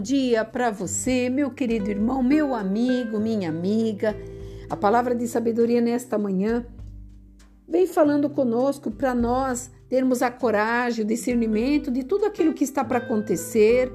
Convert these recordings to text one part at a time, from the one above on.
dia para você, meu querido irmão, meu amigo, minha amiga. A palavra de sabedoria nesta manhã vem falando conosco para nós termos a coragem, o discernimento de tudo aquilo que está para acontecer.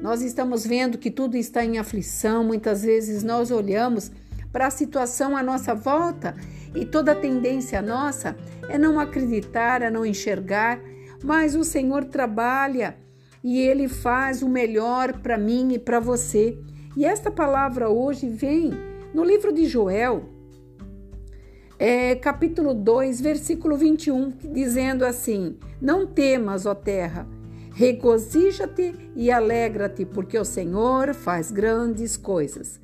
Nós estamos vendo que tudo está em aflição, muitas vezes nós olhamos para a situação à nossa volta e toda a tendência nossa é não acreditar, é não enxergar, mas o Senhor trabalha e ele faz o melhor para mim e para você. E esta palavra hoje vem no livro de Joel, é, capítulo 2, versículo 21, dizendo assim: Não temas, ó terra, regozija-te e alegra-te, porque o Senhor faz grandes coisas.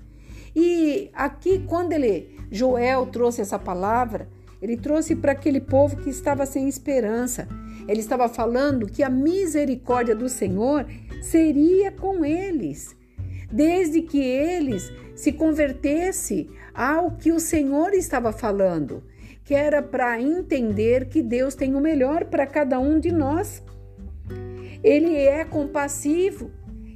E aqui, quando ele, Joel trouxe essa palavra, ele trouxe para aquele povo que estava sem esperança. Ele estava falando que a misericórdia do Senhor seria com eles, desde que eles se convertessem ao que o Senhor estava falando, que era para entender que Deus tem o melhor para cada um de nós. Ele é compassivo,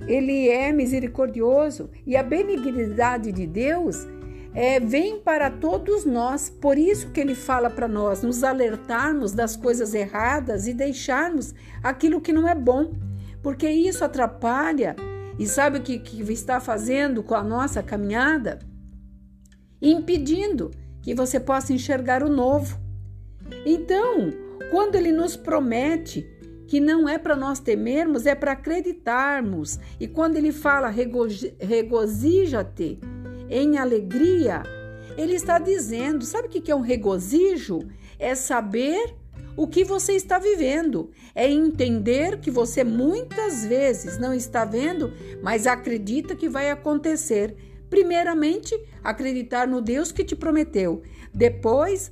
ele é misericordioso e a benignidade de Deus é, vem para todos nós. Por isso que ele fala para nós nos alertarmos das coisas erradas e deixarmos aquilo que não é bom, porque isso atrapalha. E sabe o que, que está fazendo com a nossa caminhada? Impedindo que você possa enxergar o novo. Então, quando ele nos promete que não é para nós temermos, é para acreditarmos. E quando ele fala regozija-te, em alegria, ele está dizendo: sabe o que é um regozijo? É saber o que você está vivendo, é entender que você muitas vezes não está vendo, mas acredita que vai acontecer. Primeiramente, acreditar no Deus que te prometeu. Depois,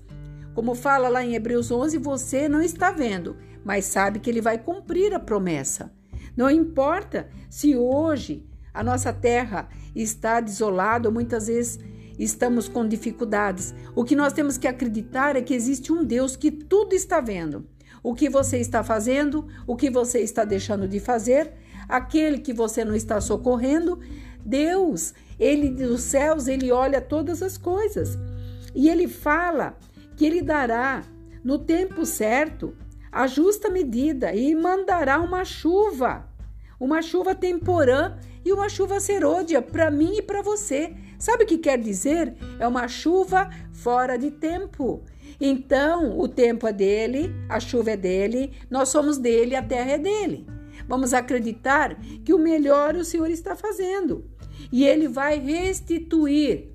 como fala lá em Hebreus 11, você não está vendo, mas sabe que ele vai cumprir a promessa. Não importa se hoje a nossa terra está desolada, muitas vezes estamos com dificuldades. O que nós temos que acreditar é que existe um Deus que tudo está vendo. O que você está fazendo, o que você está deixando de fazer, aquele que você não está socorrendo, Deus, ele dos céus, ele olha todas as coisas. E ele fala que ele dará no tempo certo a justa medida e mandará uma chuva, uma chuva temporã e uma chuva serôdia para mim e para você. Sabe o que quer dizer? É uma chuva fora de tempo. Então, o tempo é dele, a chuva é dele, nós somos dele, a terra é dele. Vamos acreditar que o melhor o Senhor está fazendo e ele vai restituir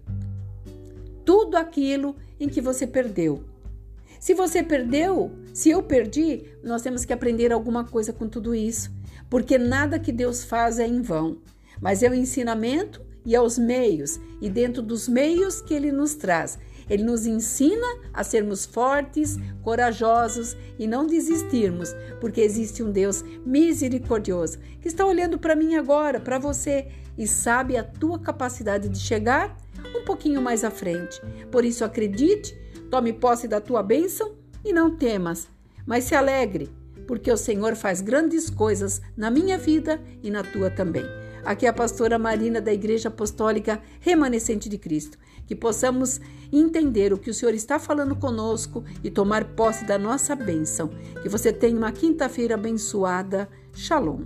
tudo aquilo em que você perdeu. Se você perdeu, se eu perdi, nós temos que aprender alguma coisa com tudo isso, porque nada que Deus faz é em vão mas é o ensinamento e aos meios, e dentro dos meios que ele nos traz. Ele nos ensina a sermos fortes, corajosos e não desistirmos, porque existe um Deus misericordioso que está olhando para mim agora, para você, e sabe a tua capacidade de chegar um pouquinho mais à frente. Por isso, acredite, tome posse da tua bênção e não temas, mas se alegre, porque o Senhor faz grandes coisas na minha vida e na tua também. Aqui é a pastora Marina da Igreja Apostólica Remanescente de Cristo. Que possamos entender o que o Senhor está falando conosco e tomar posse da nossa bênção. Que você tenha uma quinta-feira abençoada. Shalom.